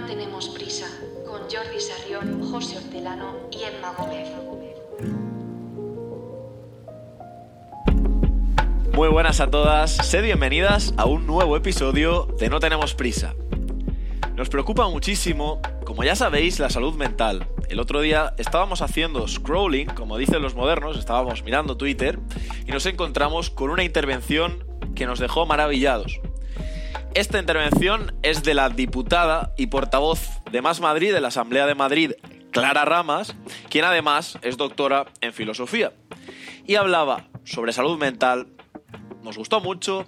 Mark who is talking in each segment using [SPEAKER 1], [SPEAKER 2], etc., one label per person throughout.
[SPEAKER 1] No tenemos prisa, con Jordi Sarrión, José Hortelano y Emma Gómez.
[SPEAKER 2] Muy buenas a todas, sed bienvenidas a un nuevo episodio de No tenemos prisa. Nos preocupa muchísimo, como ya sabéis, la salud mental. El otro día estábamos haciendo scrolling, como dicen los modernos, estábamos mirando Twitter y nos encontramos con una intervención que nos dejó maravillados. Esta intervención es de la diputada y portavoz de Más Madrid de la Asamblea de Madrid, Clara Ramas, quien además es doctora en filosofía. Y hablaba sobre salud mental, nos gustó mucho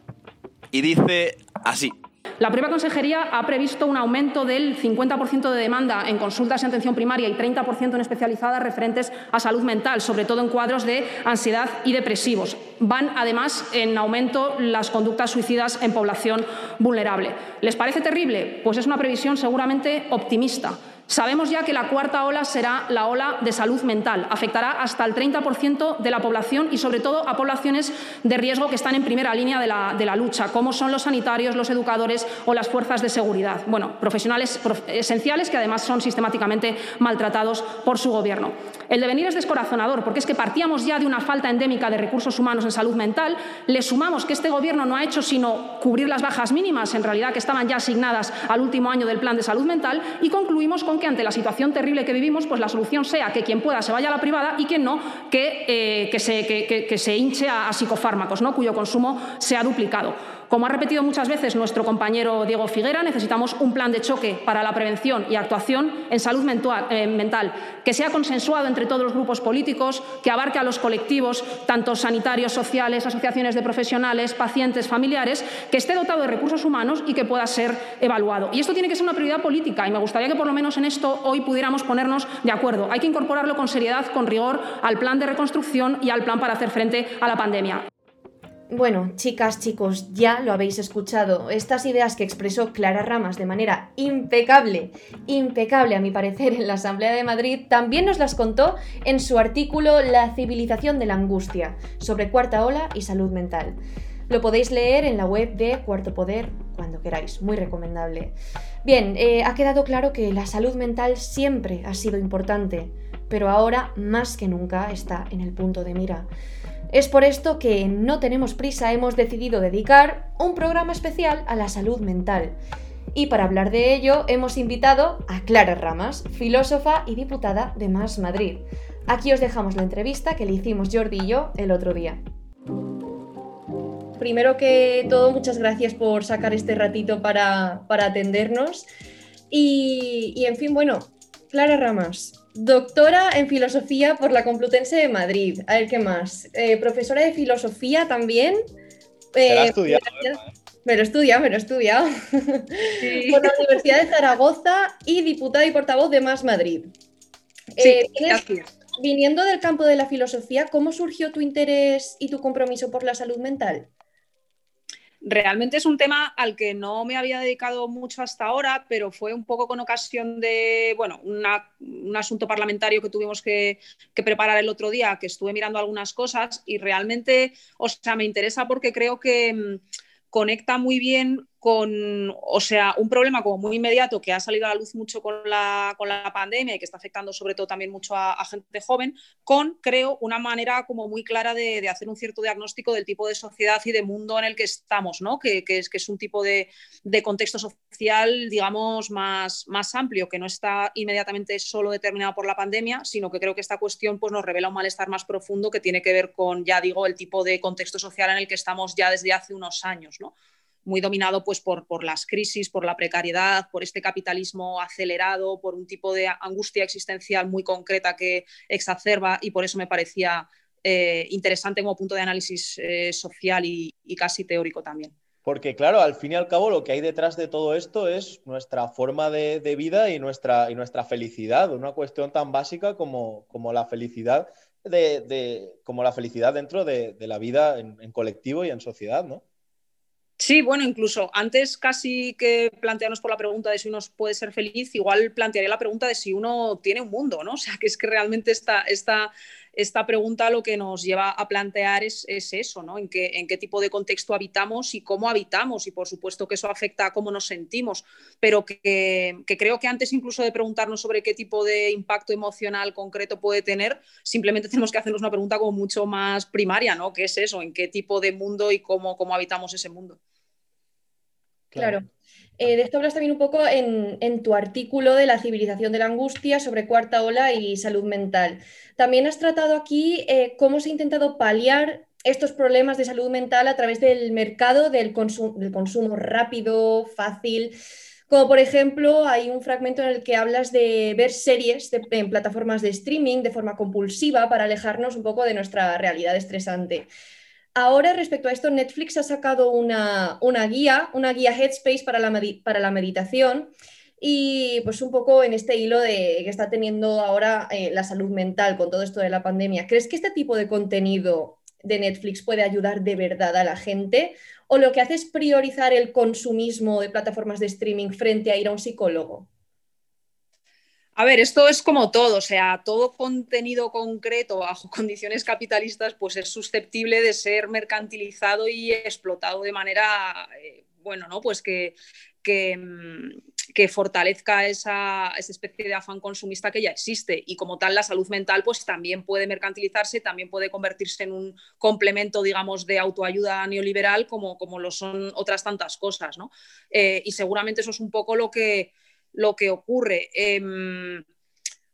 [SPEAKER 2] y dice así.
[SPEAKER 3] La propia consejería ha previsto un aumento del 50% de demanda en consultas en atención primaria y 30% en especializadas referentes a salud mental, sobre todo en cuadros de ansiedad y depresivos. Van, además, en aumento las conductas suicidas en población vulnerable. ¿Les parece terrible? Pues es una previsión seguramente optimista. Sabemos ya que la cuarta ola será la ola de salud mental. Afectará hasta el 30% de la población y, sobre todo, a poblaciones de riesgo que están en primera línea de la, de la, lucha, como son los sanitarios, los educadores o las fuerzas de seguridad. Bueno, profesionales esenciales que, además, son sistemáticamente maltratados por su Gobierno. El devenir es descorazonador, porque es que partíamos ya de una falta endémica de recursos humanos en salud mental, le sumamos que este Gobierno no ha hecho sino cubrir las bajas mínimas, en realidad que estaban ya asignadas al último año del Plan de Salud Mental, y concluimos con que ante la situación terrible que vivimos, pues la solución sea que quien pueda se vaya a la privada y quien no, que, eh, que, se, que, se, hinche a, a psicofármacos, ¿no? cuyo consumo sea duplicado. Como ha repetido muchas veces nuestro compañero Diego Figuera, necesitamos un plan de choque para la prevención y actuación en salud mental, eh, mental, que sea consensuado entre todos los grupos políticos, que abarque a los colectivos, tanto sanitarios, sociales, asociaciones de profesionales, pacientes, familiares, que esté dotado de recursos humanos y que pueda ser evaluado. Y esto tiene que ser una prioridad política y me gustaría que por lo menos en esto hoy pudiéramos ponernos de acuerdo. Hay que incorporarlo con seriedad, con rigor, al plan de reconstrucción y al plan para hacer frente a la pandemia.
[SPEAKER 4] Bueno, chicas, chicos, ya lo habéis escuchado. Estas ideas que expresó Clara Ramas de manera impecable, impecable a mi parecer en la Asamblea de Madrid, también nos las contó en su artículo La civilización de la angustia, sobre cuarta ola y salud mental. Lo podéis leer en la web de Cuarto Poder cuando queráis, muy recomendable. Bien, eh, ha quedado claro que la salud mental siempre ha sido importante, pero ahora más que nunca está en el punto de mira. Es por esto que No Tenemos Prisa hemos decidido dedicar un programa especial a la salud mental. Y para hablar de ello hemos invitado a Clara Ramas, filósofa y diputada de Más Madrid. Aquí os dejamos la entrevista que le hicimos Jordi y yo el otro día. Primero que todo, muchas gracias por sacar este ratito para, para atendernos. Y, y en fin, bueno, Clara Ramas, Doctora en filosofía por la Complutense de Madrid. A ver, ¿qué más? Eh, profesora de filosofía también.
[SPEAKER 2] Eh, me, estudiado,
[SPEAKER 4] ¿eh? me lo he estudiado, me lo he estudiado. Sí. por la Universidad de Zaragoza y diputada y portavoz de Más Madrid.
[SPEAKER 3] Sí, eh, gracias.
[SPEAKER 4] Viniendo del campo de la filosofía, ¿cómo surgió tu interés y tu compromiso por la salud mental?
[SPEAKER 3] Realmente es un tema al que no me había dedicado mucho hasta ahora, pero fue un poco con ocasión de, bueno, una, un asunto parlamentario que tuvimos que, que, preparar el otro día, que estuve mirando algunas cosas y realmente, o sea, me interesa porque creo que mmm, conecta muy bien con, o sea, un problema como muy inmediato que ha salido a la luz mucho con la, con la pandemia y que está afectando sobre todo también mucho a, a gente joven, con, creo, una manera como muy clara de, de, hacer un cierto diagnóstico del tipo de sociedad y de mundo en el que estamos, ¿no? Que, que, es, que es un tipo de, de, contexto social, digamos, más, más amplio, que no está inmediatamente solo determinado por la pandemia, sino que creo que esta cuestión pues, nos revela un malestar más profundo que tiene que ver con, ya digo, el tipo de contexto social en el que estamos ya desde hace unos años, ¿no? Muy dominado pues, por, por, las crisis, por la precariedad, por este capitalismo acelerado, por un tipo de angustia existencial muy concreta que exacerba y por eso me parecía eh, interesante como punto de análisis eh, social y, casi teórico también.
[SPEAKER 2] Porque claro, al fin y al cabo lo que hay detrás de todo esto es nuestra forma de, vida y nuestra, y nuestra, felicidad, una cuestión tan básica como, como la felicidad de, como la felicidad dentro de, de la vida en, en, colectivo y en sociedad, ¿no?
[SPEAKER 3] Sí, bueno, incluso antes casi que plantearnos por la pregunta de si uno puede ser feliz, igual plantearía la pregunta de si uno tiene un mundo, ¿no? O sea, que es que realmente esta, esta esta pregunta lo que nos lleva a plantear es, eso, ¿no? En qué, en qué tipo de contexto habitamos y cómo habitamos, y por supuesto que eso afecta a cómo nos sentimos, pero que, creo que antes incluso de preguntarnos sobre qué tipo de impacto emocional concreto puede tener, simplemente tenemos que hacernos una pregunta como mucho más primaria, ¿no? ¿Qué es eso? ¿En qué tipo de mundo y cómo, cómo habitamos ese mundo?
[SPEAKER 4] Claro. Eh, de esto hablas también un poco en, tu artículo de la civilización de la angustia sobre cuarta ola y salud mental. También has tratado aquí eh, cómo se ha intentado paliar estos problemas de salud mental a través del mercado del, del consumo rápido, fácil. Como por ejemplo, hay un fragmento en el que hablas de ver series en plataformas de streaming de forma compulsiva para alejarnos un poco de nuestra realidad estresante. Ahora, respecto a esto, Netflix ha sacado una, guía, una guía Headspace para la, para la, meditación y pues un poco en este hilo de que está teniendo ahora eh, la salud mental con todo esto de la pandemia. ¿Crees que este tipo de contenido de Netflix puede ayudar de verdad a la gente? ¿O lo que hace es priorizar el consumismo de plataformas de streaming frente a ir a un psicólogo?
[SPEAKER 3] A ver, esto es como todo, o sea, todo contenido concreto bajo condiciones capitalistas pues es susceptible de ser mercantilizado y explotado de manera, eh, bueno, ¿no? Pues que, que, mm, fortalezca esa, esa, especie de afán consumista que ya existe. Y como tal, la salud mental pues también puede mercantilizarse, también puede convertirse en un complemento, digamos, de autoayuda neoliberal como, como lo son otras tantas cosas, ¿no? Eh, y seguramente eso es un poco lo que lo que ocurre. Em,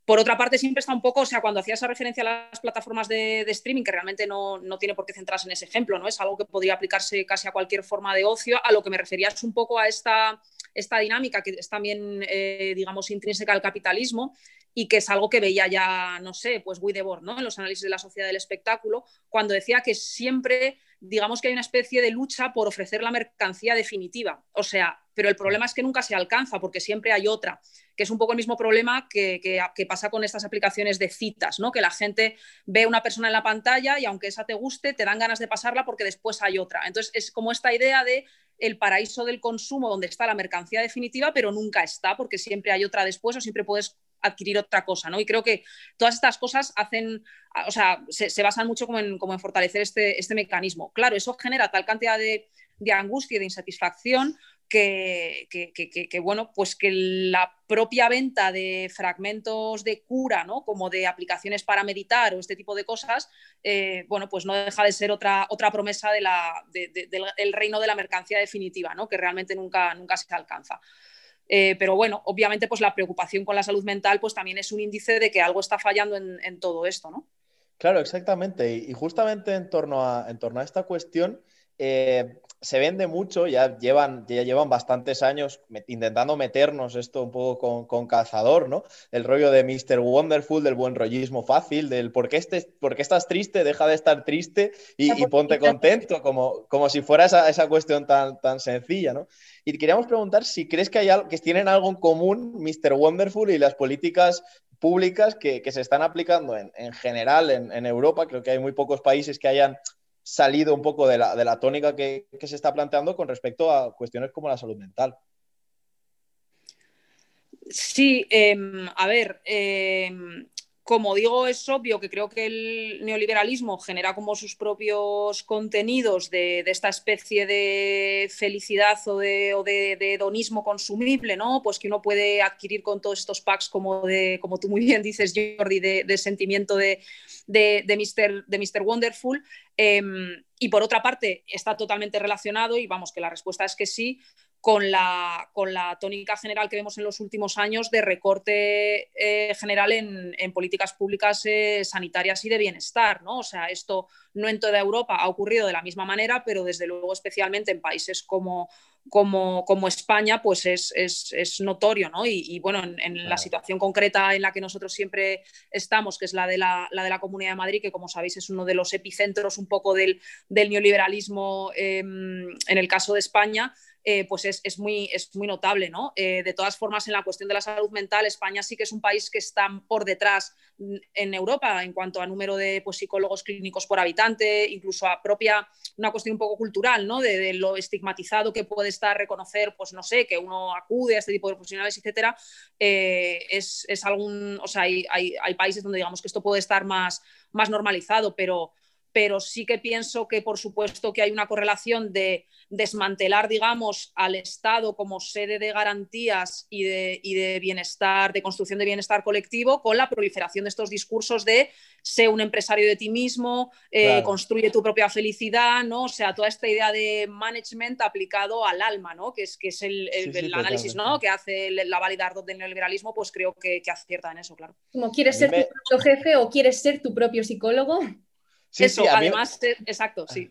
[SPEAKER 3] por otra parte, siempre está un poco, o sea, cuando hacía esa referencia a las plataformas de, streaming, que realmente no, tiene por qué centrarse en ese ejemplo, ¿no? Es algo que podría aplicarse casi a cualquier forma de ocio. A lo que me refería es un poco a esta, esta dinámica que es también, eh, digamos, intrínseca al capitalismo y que es algo que veía ya, no sé, pues Widebord, ¿no? En los análisis de la sociedad del espectáculo, cuando decía que siempre digamos que hay una especie de lucha por ofrecer la mercancía definitiva. O sea, pero el problema es que nunca se alcanza porque siempre hay otra, que es un poco el mismo problema que, pasa con estas aplicaciones de citas, ¿no? Que la gente ve una persona en la pantalla y aunque esa te guste, te dan ganas de pasarla porque después hay otra. Entonces es como esta idea de el paraíso del consumo donde está la mercancía definitiva, pero nunca está porque siempre hay otra después o siempre puedes adquirir otra cosa, ¿no? Y creo que todas estas cosas hacen, o sea, se, basan mucho como en, como en fortalecer este, este, mecanismo. Claro, eso genera tal cantidad de, angustia y de insatisfacción que, bueno, pues que la propia venta de fragmentos de cura, ¿no? Como de aplicaciones para meditar o este tipo de cosas, eh, bueno, pues no deja de ser otra, otra promesa del reino de la mercancía definitiva, ¿no? Que realmente nunca, nunca se alcanza. Eh, pero bueno, obviamente pues la preocupación con la salud mental pues también es un índice de que algo está fallando en, todo esto, ¿no?
[SPEAKER 5] Claro, exactamente. Y, justamente en torno a, en torno a esta cuestión, eh, se vende mucho, ya llevan, ya llevan bastantes años intentando meternos esto un poco con, cazador, ¿no? El rollo de Mr. Wonderful, del buen rollismo fácil, del por qué, estés, por estás triste, deja de estar triste y, ponte contento, como, como si fuera esa, esa, cuestión tan, tan sencilla, ¿no? Y queríamos preguntar si crees que, hay algo, que tienen algo en común Mr. Wonderful y las políticas públicas que, se están aplicando en, general en, en Europa. Creo que hay muy pocos países que hayan salido un poco de la, tónica que, se está planteando con respecto a cuestiones como la salud mental.
[SPEAKER 3] Sí, em, a ver, em, como digo, es obvio que creo que el neoliberalismo genera como sus propios contenidos de, esta especie de felicidad o de, hedonismo consumible, ¿no? Pues que uno puede adquirir con todos estos packs como de, como tú muy bien dices, Jordi, de, sentimiento de, de, Mr., de Mr. Wonderful. Em, y por otra parte, está totalmente relacionado, y vamos, que la respuesta es que sí, con la, con la tónica general que vemos en los últimos años de recorte eh, general en, políticas públicas eh, sanitarias y de bienestar. ¿no? O sea, esto no en toda Europa ha ocurrido de la misma manera, pero desde luego especialmente en países como, como, como España, pues es, es, notorio. ¿no? Y, bueno, en, la situación concreta en la que nosotros siempre estamos, que es la de la, la, de la Comunidad de Madrid, que como sabéis es uno de los epicentros un poco del, del neoliberalismo em, en el caso de España, eh, pues es, muy, es muy notable. ¿no? Eh, de todas formas, en la cuestión de la salud mental, España sí que es un país que está por detrás en Europa en cuanto a número de pues, psicólogos clínicos por habitante, incluso a propia, una cuestión un poco cultural, ¿no? de, lo estigmatizado que puede estar reconocer, pues no sé, que uno acude a este tipo de profesionales, etcétera, eh, es, algún, o sea, hay, hay, hay, países donde digamos que esto puede estar más, más normalizado, pero pero sí que pienso que, por supuesto, que hay una correlación de desmantelar, digamos, al Estado como sede de garantías y de, bienestar, de construcción de bienestar colectivo, con la proliferación de estos discursos de sé un empresario de ti mismo, eh, construye tu propia felicidad, ¿no? O sea, toda esta idea de management aplicado al alma, ¿no? Que es, que es el, análisis ¿no? que hace la validar del neoliberalismo, pues creo que, acierta en eso, claro.
[SPEAKER 4] Como quieres ser tu propio jefe o quieres ser tu propio psicólogo.
[SPEAKER 3] Eso, además, exacto, sí.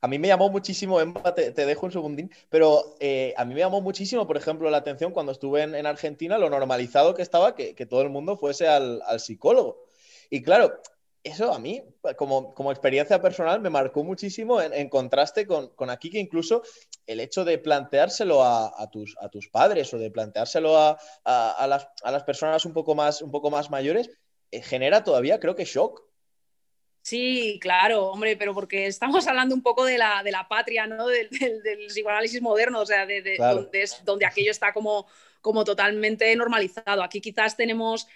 [SPEAKER 2] A mí me llamó muchísimo, Emma, te, dejo un segundín, pero eh, a mí me llamó muchísimo, por ejemplo, la atención cuando estuve en, Argentina, lo normalizado que estaba que, todo el mundo fuese al, psicólogo. Y claro, eso a mí, como, como experiencia personal, me marcó muchísimo en, contraste con, aquí, que incluso el hecho de planteárselo a, tus, a tus padres o de planteárselo a, las, las, personas un poco más, un poco más mayores, eh, genera todavía, creo que shock.
[SPEAKER 3] Sí, claro, hombre, pero porque estamos hablando un poco de la, de la patria, ¿no? Del, psicoanálisis moderno, o sea, de, donde, aquello está como, como totalmente normalizado. Aquí quizás tenemos,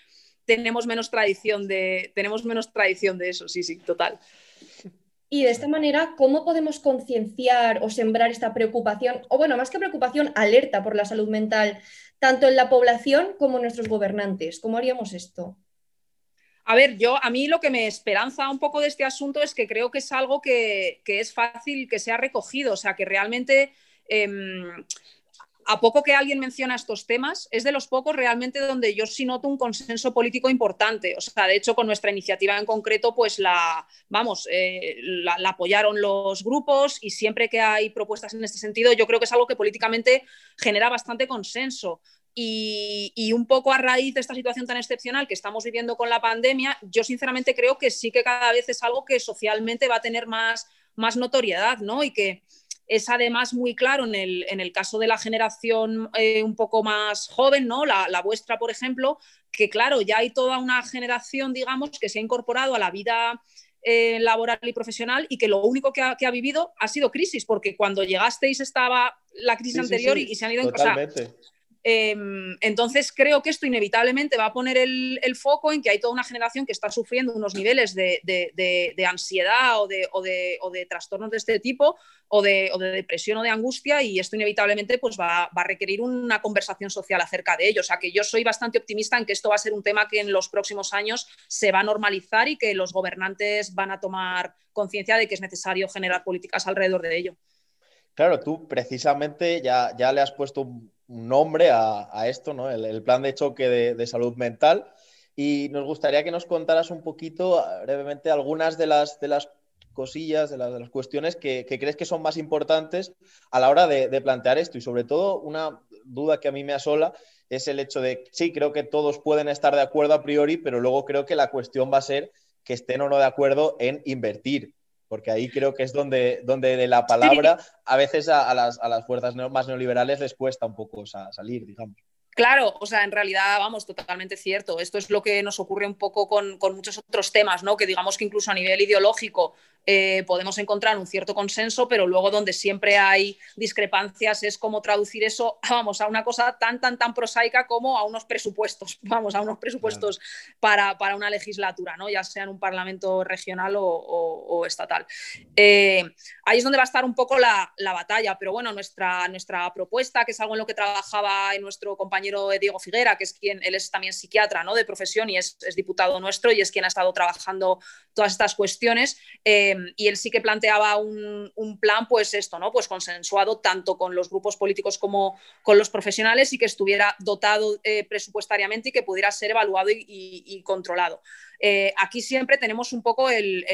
[SPEAKER 3] tenemos, menos tradición de, tenemos menos tradición de eso, sí, sí, total.
[SPEAKER 4] Y de esta manera, ¿cómo podemos concienciar o sembrar esta preocupación, o bueno, más que preocupación, alerta por la salud mental, tanto en la población como en nuestros gobernantes? ¿Cómo haríamos esto?
[SPEAKER 3] A ver, yo a mí lo que me esperanza un poco de este asunto es que creo que es algo que, es fácil que sea recogido, o sea, que realmente em, a poco que alguien menciona estos temas, es de los pocos realmente donde yo sí noto un consenso político importante. O sea, de hecho, con nuestra iniciativa en concreto, pues la, vamos, eh, la, apoyaron los grupos y siempre que hay propuestas en este sentido, yo creo que es algo que políticamente genera bastante consenso. Y, un poco a raíz de esta situación tan excepcional que estamos viviendo con la pandemia, yo sinceramente creo que sí que cada vez es algo que socialmente va a tener más, más notoriedad, ¿no? Y que es además muy claro en el, en el caso de la generación eh, un poco más joven, ¿no? La, vuestra, por ejemplo, que claro, ya hay toda una generación, digamos, que se ha incorporado a la vida eh, laboral y profesional y que lo único que ha, que ha, vivido ha sido crisis, porque cuando llegasteis estaba la crisis anterior Y, se han ido... Em, entonces creo que esto inevitablemente va a poner el, foco en que hay toda una generación que está sufriendo unos niveles de, ansiedad o, de, trastornos de este tipo o de, depresión o de angustia y esto inevitablemente pues, va, a requerir una conversación social acerca de ello. O sea que yo soy bastante optimista en que esto va a ser un tema que en los próximos años se va a normalizar y que los gobernantes van a tomar conciencia de que es necesario generar políticas alrededor de ello.
[SPEAKER 2] Claro, tú precisamente ya, ya le has puesto un nombre a, esto, ¿no? El, plan de choque de, salud mental. Y nos gustaría que nos contaras un poquito, brevemente, algunas de las, de las cosillas, de las, cuestiones que, crees que son más importantes a la hora de, plantear esto. Y sobre todo, una duda que a mí me asola es el hecho de, sí, creo que todos pueden estar de acuerdo a priori, pero luego creo que la cuestión va a ser que estén o no de acuerdo en invertir porque ahí creo que es donde, donde de la palabra a veces a, las, a las, fuerzas más neoliberales les cuesta un poco salir, digamos.
[SPEAKER 3] Claro, o sea, en realidad, vamos, totalmente cierto. Esto es lo que nos ocurre un poco con, con muchos otros temas, ¿no? Que digamos que incluso a nivel ideológico eh, podemos encontrar un cierto consenso, pero luego donde siempre hay discrepancias es cómo traducir eso, vamos, a una cosa tan, tan, tan prosaica como a unos presupuestos, vamos, a unos presupuestos para, una legislatura, ¿no? ya sea en un parlamento regional o, estatal. Eh, ahí es donde va a estar un poco la, batalla, pero bueno, nuestra, nuestra propuesta, que es algo en lo que trabajaba nuestro compañero Diego Figuera, que es quien, él es también psiquiatra ¿no? de profesión y es, diputado nuestro y es quien ha estado trabajando todas estas cuestiones. Eh, y él sí que planteaba un, plan, pues esto, ¿no? Pues consensuado tanto con los grupos políticos como con los profesionales y que estuviera dotado eh, presupuestariamente y que pudiera ser evaluado y, controlado. Eh, aquí siempre tenemos un poco el,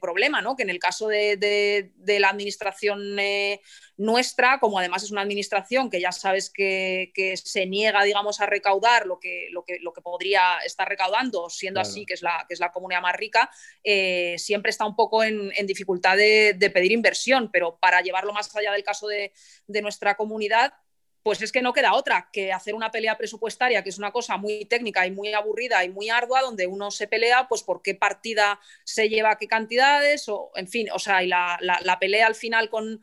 [SPEAKER 3] problema, ¿no? Que en el caso de, la administración eh, nuestra, como además es una administración que ya sabes que, se niega, digamos, a recaudar lo que, lo que, lo que podría estar recaudando, siendo así que es, la, que es la comunidad más rica, eh, siempre está un poco en, dificultad de, pedir inversión, pero para llevarlo más allá del caso de, de nuestra comunidad, pues es que no queda otra que hacer una pelea presupuestaria, que es una cosa muy técnica y muy aburrida y muy ardua, donde uno se pelea, pues por qué partida se lleva qué cantidades, o en fin, o sea, y la, la pelea al final con,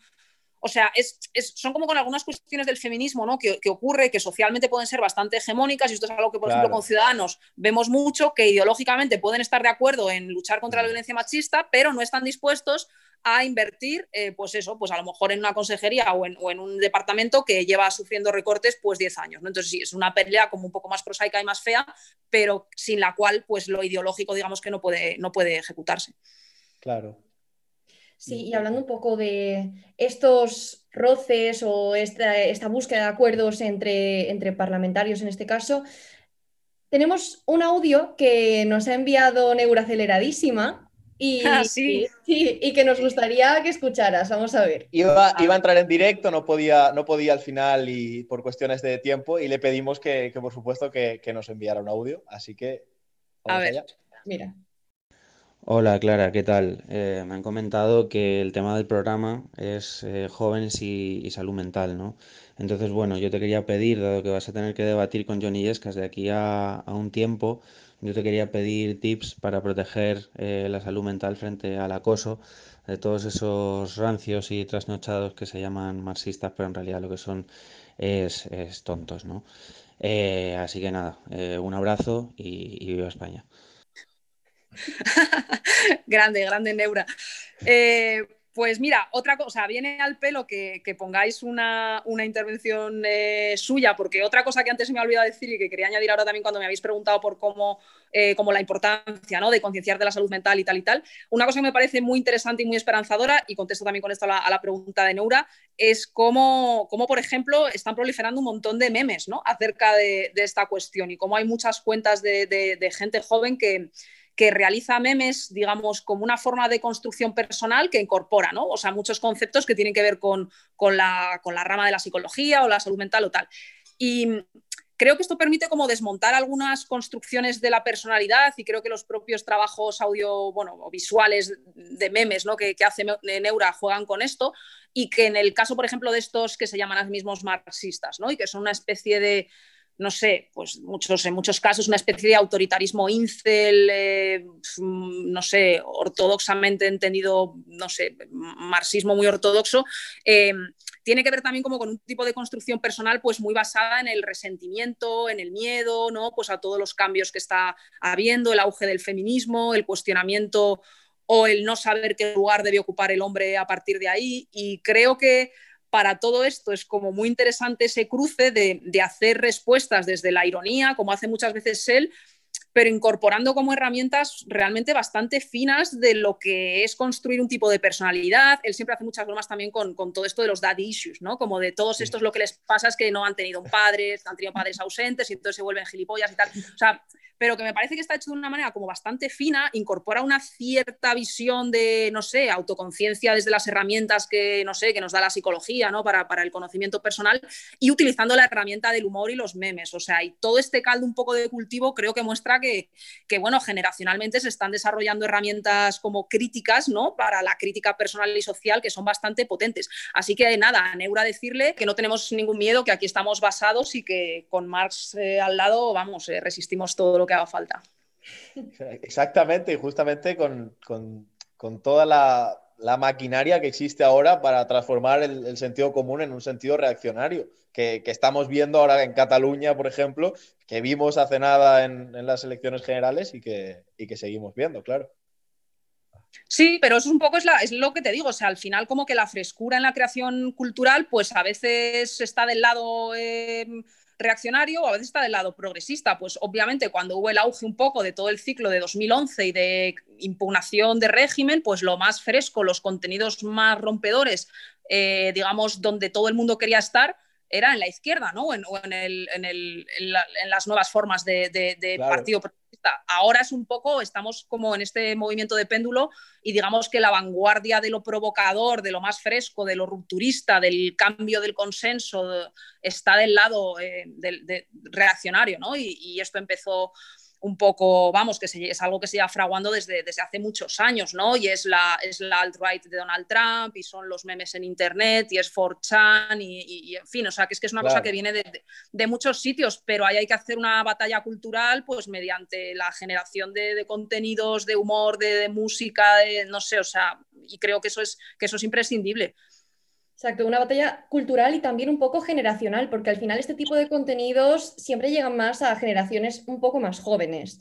[SPEAKER 3] o sea, es, son como con algunas cuestiones del feminismo, ¿no? Que, ocurre, que socialmente pueden ser bastante hegemónicas, y esto es algo que, por ejemplo, con Ciudadanos vemos mucho, que ideológicamente pueden estar de acuerdo en luchar contra la mm. violencia machista, pero no están dispuestos a invertir, eh, pues eso, pues a lo mejor en una consejería o en, un departamento que lleva sufriendo recortes pues 10 años, ¿no? Entonces sí, es una pelea como un poco más prosaica y más fea, pero sin la cual pues lo ideológico digamos que no puede, no puede ejecutarse.
[SPEAKER 2] Claro.
[SPEAKER 4] Sí, y hablando un poco de estos roces o esta, búsqueda de acuerdos entre, entre parlamentarios en este caso, tenemos un audio que nos ha enviado Neura aceleradísima y,
[SPEAKER 3] ah, sí.
[SPEAKER 4] y, que nos gustaría que escucharas. Vamos a ver.
[SPEAKER 2] Iba, iba, a entrar en directo, no podía, no podía al final y por cuestiones de tiempo y le pedimos que, por supuesto que, nos enviara un audio. Así que
[SPEAKER 3] vamos a ver. Allá.
[SPEAKER 4] Mira.
[SPEAKER 6] Hola Clara, ¿qué tal? Eh, me han comentado que el tema del programa es eh, jóvenes y, salud mental, ¿no? Entonces, bueno, yo te quería pedir, dado que vas a tener que debatir con Johnny Yescas de aquí a, un tiempo, yo te quería pedir tips para proteger eh, la salud mental frente al acoso de todos esos rancios y trasnochados que se llaman marxistas, pero en realidad lo que son es, tontos, ¿no? así que nada, un abrazo y, y viva España.
[SPEAKER 3] grande, grande Neura. Pues mira, otra cosa, viene al pelo que, pongáis una, intervención eh, suya, porque otra cosa que antes me ha olvidado decir y que quería añadir ahora también cuando me habéis preguntado por cómo, eh, la importancia ¿no? de concienciar de la salud mental y tal y tal, una cosa que me parece muy interesante y muy esperanzadora, y contesto también con esto a la, pregunta de Neura, es cómo, cómo, por ejemplo, están proliferando un montón de memes ¿no? acerca de, esta cuestión y cómo hay muchas cuentas de gente joven que que realiza memes, digamos, como una forma de construcción personal que incorpora, ¿no? O sea, muchos conceptos que tienen que ver con, la, rama de la psicología o la salud mental o tal. Y creo que esto permite como desmontar algunas construcciones de la personalidad y creo que los propios trabajos audio, bueno, visuales de memes ¿no? que, que hace Neura juegan con esto y que en el caso, por ejemplo, de estos que se llaman a mismos marxistas, ¿no? y que son una especie de, no sé, pues muchos, en muchos casos una especie de autoritarismo incel, eh, no sé, ortodoxamente entendido, no sé, marxismo muy ortodoxo, eh, tiene que ver también como con un tipo de construcción personal pues muy basada en el resentimiento, en el miedo, ¿no? Pues a todos los cambios que está habiendo, el auge del feminismo, el cuestionamiento o el no saber qué lugar debe ocupar el hombre a partir de ahí. Y creo que para todo esto es como muy interesante ese cruce de, hacer respuestas desde la ironía, como hace muchas veces él, pero incorporando como herramientas realmente bastante finas de lo que es construir un tipo de personalidad. Él siempre hace muchas bromas también con, todo esto de los dad issues, ¿no? Como de todos estos lo que les pasa es que no han tenido un padre, han tenido padres ausentes y entonces se vuelven gilipollas y tal. O sea, pero que me parece que está hecho de una manera como bastante fina, incorpora una cierta visión de, no sé, autoconciencia desde las herramientas que, no sé, que nos da la psicología, ¿no? Para, para el conocimiento personal y utilizando la herramienta del humor y los memes. O sea, y todo este caldo un poco de cultivo creo que muestra que, que bueno, generacionalmente se están desarrollando herramientas como críticas, ¿no? Para la crítica personal y social que son bastante potentes. Así que nada, a Neura decirle que no tenemos ningún miedo, que aquí estamos basados y que con Marx eh, al lado, vamos, eh, resistimos todo lo que haga falta.
[SPEAKER 2] Exactamente, y justamente con, toda la, maquinaria que existe ahora para transformar el, sentido común en un sentido reaccionario, que, estamos viendo ahora en Cataluña, por ejemplo, que vimos hace nada en, las elecciones generales y que, que seguimos viendo, claro.
[SPEAKER 3] Sí, pero eso es un poco es, es, lo que te digo, o sea, al final como que la frescura en la creación cultural, pues a veces está del lado eh, reaccionario o a veces está del lado progresista. Pues obviamente cuando hubo el auge un poco de todo el ciclo de 2011 y de impugnación de régimen, pues lo más fresco, los contenidos más rompedores, eh, digamos, donde todo el mundo quería estar, era en la izquierda, ¿no? O en, las nuevas formas de, partido progresista. Ahora es un poco, estamos como en este movimiento de péndulo y digamos que la vanguardia de lo provocador, de lo más fresco, de lo rupturista, del cambio del consenso, está del lado eh, reaccionario, ¿no? y esto empezó un poco, vamos, que es algo que se lleva fraguando desde, desde hace muchos años, ¿no? Y es la, es la alt-right de Donald Trump, y son los memes en Internet, y es 4chan, y, en fin, o sea, que es que es una cosa que viene de, muchos sitios, pero ahí hay que hacer una batalla cultural, pues mediante la generación de, contenidos, de humor, de, música, no sé, o sea, y creo que eso es, que eso es imprescindible.
[SPEAKER 4] Exacto, una batalla cultural y también un poco generacional, porque al final este tipo de contenidos siempre llegan más a generaciones un poco más jóvenes.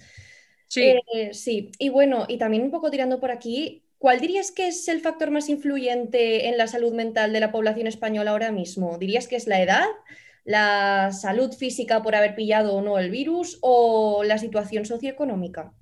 [SPEAKER 3] Sí.
[SPEAKER 4] Eh, sí, y bueno, y también un poco tirando por aquí, ¿cuál dirías que es el factor más influyente en la salud mental de la población española ahora mismo? ¿Dirías que es la edad, la salud física por haber pillado o no el virus o la situación socioeconómica?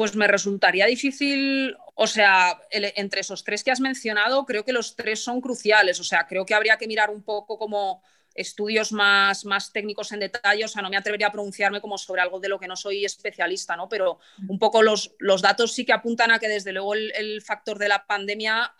[SPEAKER 3] Pues me resultaría difícil, o sea, entre esos tres que has mencionado, creo que los tres son cruciales, o sea, creo que habría que mirar un poco como estudios más, más técnicos en detalle, o sea, no me atrevería a pronunciarme como sobre algo de lo que no soy especialista, ¿no? Pero un poco los, los datos sí que apuntan a que desde luego el, factor de la pandemia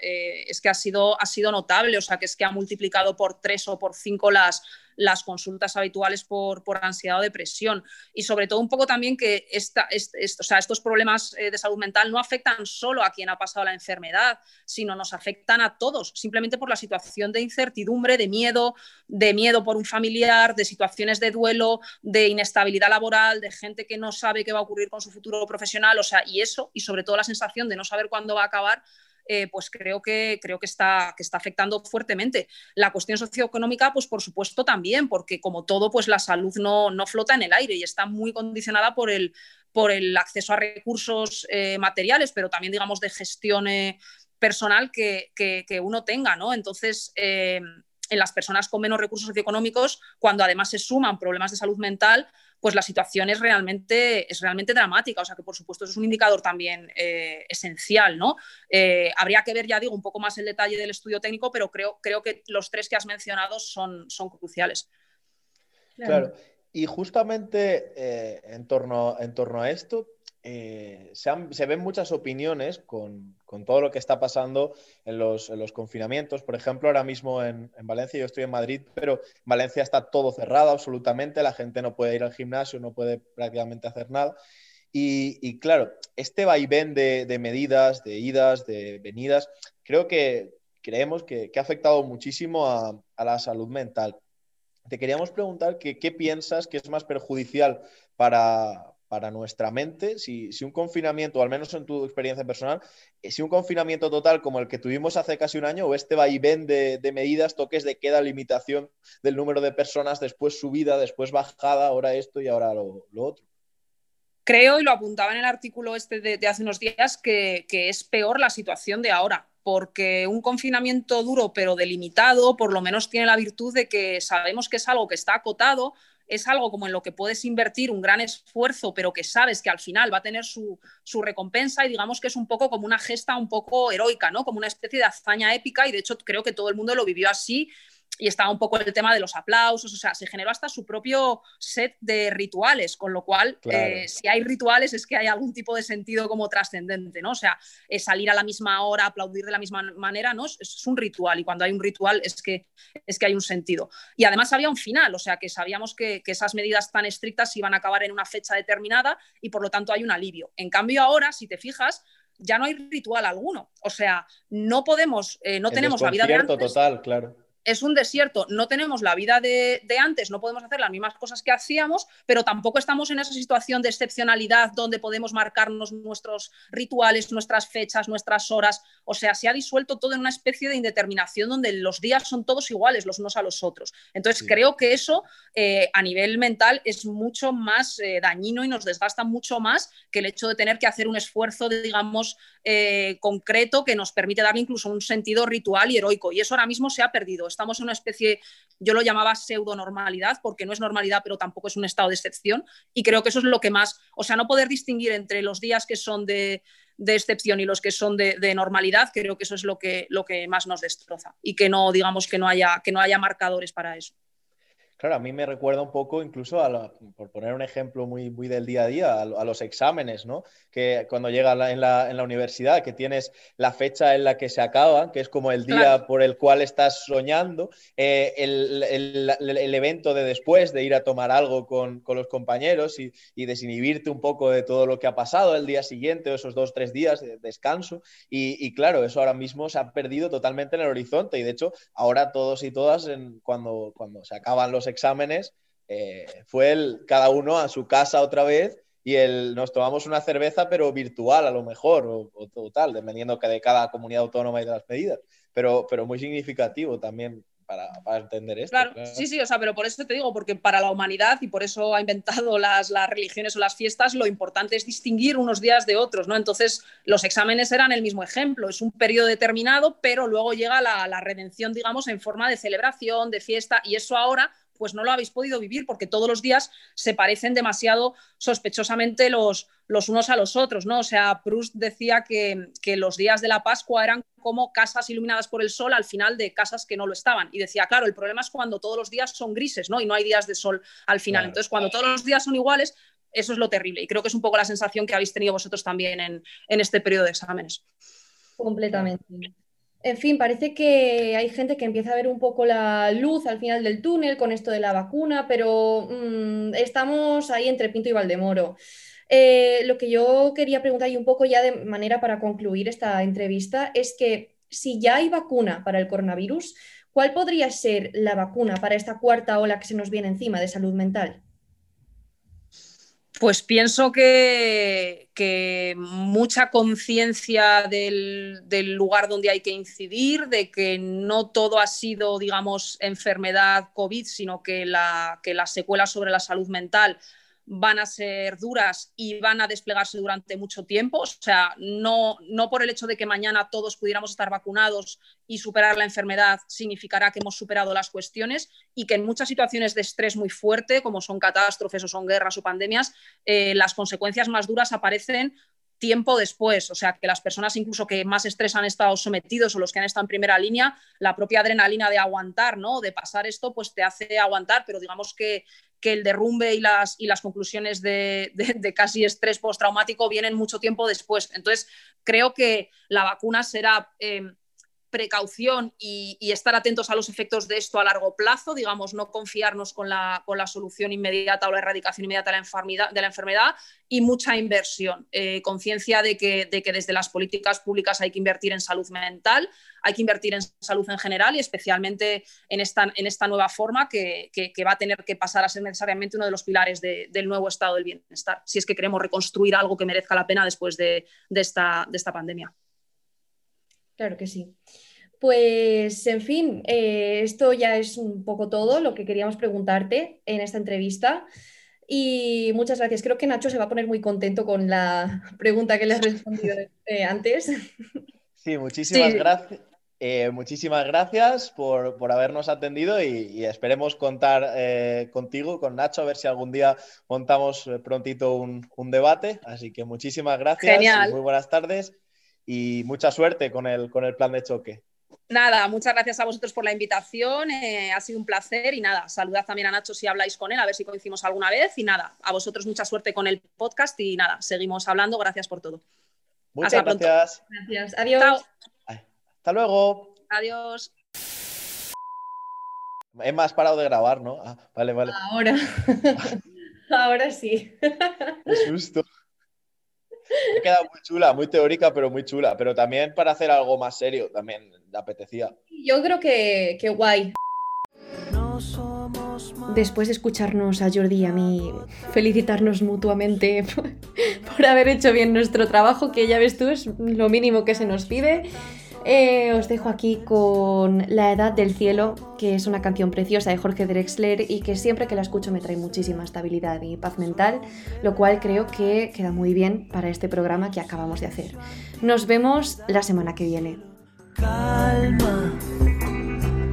[SPEAKER 3] eh, es que ha sido, ha sido notable, o sea, que es que ha multiplicado por tres o por cinco las, las consultas habituales por, ansiedad o depresión. Y sobre todo un poco también que esta, estos problemas eh, de salud mental no afectan solo a quien ha pasado la enfermedad, sino nos afectan a todos, simplemente por la situación de incertidumbre, de miedo, de miedo por un familiar, de situaciones de duelo, de inestabilidad laboral, de gente que no sabe qué va a ocurrir con su futuro profesional, o sea, y eso, y sobre todo la sensación de no saber cuándo va a acabar, eh, pues creo que, creo que está, que está afectando fuertemente. La cuestión socioeconómica, pues por supuesto también, porque como todo, pues la salud no, no flota en el aire y está muy condicionada por el, por el acceso a recursos eh, materiales, pero también, digamos, de gestión eh, personal que, que, uno tenga, ¿no? Entonces, en las personas con menos recursos socioeconómicos, cuando además se suman problemas de salud mental, pues la situación es realmente, es realmente dramática. O sea que, por supuesto, es un indicador también eh, esencial, ¿no? Eh, habría que ver, ya digo, un poco más el detalle del estudio técnico, pero creo, creo que los tres que has mencionado son, son cruciales.
[SPEAKER 2] Claro. Y justamente eh, en, torno, en torno a esto, eh, se, ven muchas opiniones con, todo lo que está pasando en los, confinamientos. Por ejemplo, ahora mismo en, Valencia, yo estoy en Madrid, pero en Valencia está todo cerrado absolutamente, la gente no puede ir al gimnasio, no puede prácticamente hacer nada. Y, claro, este vaivén de, de, medidas, de idas, de venidas, creo que creemos que, ha afectado muchísimo a, la salud mental. Te queríamos preguntar qué piensas que es más perjudicial para, para nuestra mente, si, un confinamiento, al menos en tu experiencia personal, eh, si un confinamiento total como el que tuvimos hace casi un año, o este vaivén de, de medidas, toques de queda, limitación del número de personas, después subida, después bajada, ahora esto y ahora lo, otro.
[SPEAKER 3] Creo, y lo apuntaba en el artículo este de, hace unos días, que es peor la situación de ahora porque un confinamiento duro pero delimitado por lo menos tiene la virtud de que sabemos que es algo que está acotado, es algo como en lo que puedes invertir un gran esfuerzo, pero que sabes que al final va a tener su, recompensa y digamos que es un poco como una gesta un poco heroica, ¿no? Como una especie de hazaña épica y de hecho creo que todo el mundo lo vivió así y estaba un poco el tema de los aplausos, o sea, se generó hasta su propio set de rituales, con lo cual, eh, si hay rituales es que hay algún tipo de sentido como trascendente, ¿no? O sea, salir a la misma hora, aplaudir de la misma manera, ¿no? Es, un ritual y cuando hay un ritual es que, es que hay un sentido. Y además había un final, o sea, que sabíamos que, esas medidas tan estrictas iban a acabar en una fecha determinada y por lo tanto hay un alivio. En cambio ahora, si te fijas, ya no hay ritual alguno. O sea, no podemos, eh, no tenemos la vida de antes.
[SPEAKER 2] total, claro
[SPEAKER 3] es un desierto, no tenemos la vida de, antes, no podemos hacer las mismas cosas que hacíamos, pero tampoco estamos en esa situación de excepcionalidad donde podemos marcarnos nuestros rituales, nuestras fechas, nuestras horas. O sea, se ha disuelto todo en una especie de indeterminación donde los días son todos iguales los unos a los otros. Entonces, creo que eso eh, a nivel mental es mucho más eh, dañino y nos desgasta mucho más que el hecho de tener que hacer un esfuerzo, digamos, eh, concreto que nos permite darle incluso un sentido ritual y heroico. Y eso ahora mismo se ha perdido Estamos en una especie, yo lo llamaba pseudo normalidad, porque no es normalidad, pero tampoco es un estado de excepción. Y creo que eso es lo que más, o sea, no poder distinguir entre los días que son de, excepción y los que son de, normalidad, creo que eso es lo que, lo que más nos destroza. Y que no, digamos, que no haya, que no haya marcadores para eso.
[SPEAKER 2] Claro, a mí me recuerda un poco incluso, a por poner un ejemplo muy, muy del día a día, a, los exámenes, ¿no? Que cuando llega en, la, en, la, universidad, que tienes la fecha en la que se acaban, que es como el día por el cual estás soñando, eh, el, el, el, evento de después, de ir a tomar algo con, con los compañeros y, y, desinhibirte un poco de todo lo que ha pasado el día siguiente o esos dos, tres días de descanso. Y, y, claro, eso ahora mismo se ha perdido totalmente en el horizonte y de hecho ahora todos y todas en, cuando, cuando se acaban los exámenes, eh, fue el, cada uno a su casa otra vez y el, nos tomamos una cerveza, pero virtual a lo mejor, o, total, dependiendo de cada comunidad autónoma y de las medidas, pero, pero muy significativo también para, entender esto.
[SPEAKER 3] Claro, sí, sí, o sea, pero por eso te digo, porque para la humanidad, y por eso ha inventado las, las, religiones o las fiestas, lo importante es distinguir unos días de otros, ¿no? Entonces, los exámenes eran el mismo ejemplo, es un periodo determinado, pero luego llega la, la redención, digamos, en forma de celebración, de fiesta, y eso ahora pues no lo habéis podido vivir porque todos los días se parecen demasiado sospechosamente los, los unos a los otros, ¿no? O sea, Proust decía que, los días de la Pascua eran como casas iluminadas por el sol al final de casas que no lo estaban. Y decía, claro, el problema es cuando todos los días son grises, ¿no? Y no hay días de sol al final. Entonces, cuando todos los días son iguales, eso es lo terrible. Y creo que es un poco la sensación que habéis tenido vosotros también en, en este periodo de exámenes.
[SPEAKER 4] Completamente. En fin, parece que hay gente que empieza a ver un poco la luz al final del túnel con esto de la vacuna, pero mm, estamos ahí entre Pinto y Valdemoro. Eh, lo que yo quería preguntar y un poco ya de manera para concluir esta entrevista es que si ya hay vacuna para el coronavirus, ¿cuál podría ser la vacuna para esta cuarta ola que se nos viene encima de salud mental?
[SPEAKER 3] Pues pienso que, mucha conciencia del, lugar donde hay que incidir, de que no todo ha sido, digamos, enfermedad COVID, sino que, la, que sobre la salud mental van a ser duras y van a desplegarse durante mucho tiempo. O sea, no, no por el hecho de que mañana todos pudiéramos estar vacunados y superar la enfermedad significará que hemos superado las cuestiones y que en muchas situaciones de estrés muy fuerte, como son catástrofes o son guerras o pandemias, eh, las consecuencias más duras aparecen tiempo después, o sea, que las personas incluso que más estrés han estado sometidos o los que han estado en primera línea, la propia adrenalina de aguantar, ¿no? De pasar esto, pues te hace aguantar, pero digamos que, que el derrumbe y las, y las conclusiones de, casi estrés postraumático vienen mucho tiempo después. Entonces, creo que la vacuna será eh, precaución y, estar atentos a los efectos de esto a largo plazo, digamos, no confiarnos con la, con la solución inmediata o la erradicación inmediata de la enfermedad, de la enfermedad y mucha inversión. Eh, conciencia de que, de que desde las políticas públicas hay que invertir en salud mental, hay que invertir en salud en general y especialmente en esta, en esta nueva forma que, va a tener que pasar a ser necesariamente uno de los pilares del nuevo estado del bienestar, si es que queremos reconstruir algo que merezca la pena después de, esta, de esta pandemia.
[SPEAKER 4] Claro que sí. Pues, en fin, eh, esto ya es un poco todo lo que queríamos preguntarte en esta entrevista. Y muchas gracias. Creo que Nacho se va a poner muy contento con la pregunta que le has respondido eh, antes.
[SPEAKER 2] Sí, muchísimas gracias. Eh, muchísimas gracias por, habernos atendido y, esperemos contar contigo, con Nacho, a ver si algún día montamos prontito un, debate. Así que muchísimas gracias. muy buenas tardes y mucha suerte con el, con el plan de choque.
[SPEAKER 3] Nada, muchas gracias a vosotros por la invitación, eh, ha sido un placer y nada, saludad también a Nacho si habláis con él, a ver si coincidimos alguna vez y nada, a vosotros mucha suerte con el podcast y nada, seguimos hablando, gracias por todo.
[SPEAKER 2] Muchas gracias.
[SPEAKER 4] Gracias, adiós.
[SPEAKER 2] Hasta luego.
[SPEAKER 3] Adiós.
[SPEAKER 2] Emma, has parado de grabar, ¿no? Ah, vale, vale.
[SPEAKER 4] Ahora. Ahora sí.
[SPEAKER 2] Qué susto. Ha quedado muy chula, muy teórica, pero muy chula. Pero también para hacer algo más serio, también le apetecía.
[SPEAKER 4] Yo creo que, que guay. Después de escucharnos a Jordi y a mí felicitarnos mutuamente por haber hecho bien nuestro trabajo, que ya ves tú es lo mínimo que se nos pide. Eh, os dejo aquí con La Edad del Cielo, que es una canción preciosa de Jorge Drexler y que siempre que la escucho me trae muchísima estabilidad y paz mental, lo cual creo que queda muy bien para este programa que acabamos de hacer. Nos vemos la semana que viene. Calma,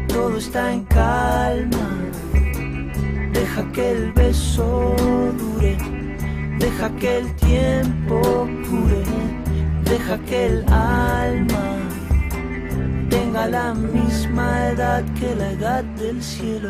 [SPEAKER 7] todo está en calma. Deja que el beso dure, deja que el tiempo deja que el alma tenga la misma edad que la edad del cielo.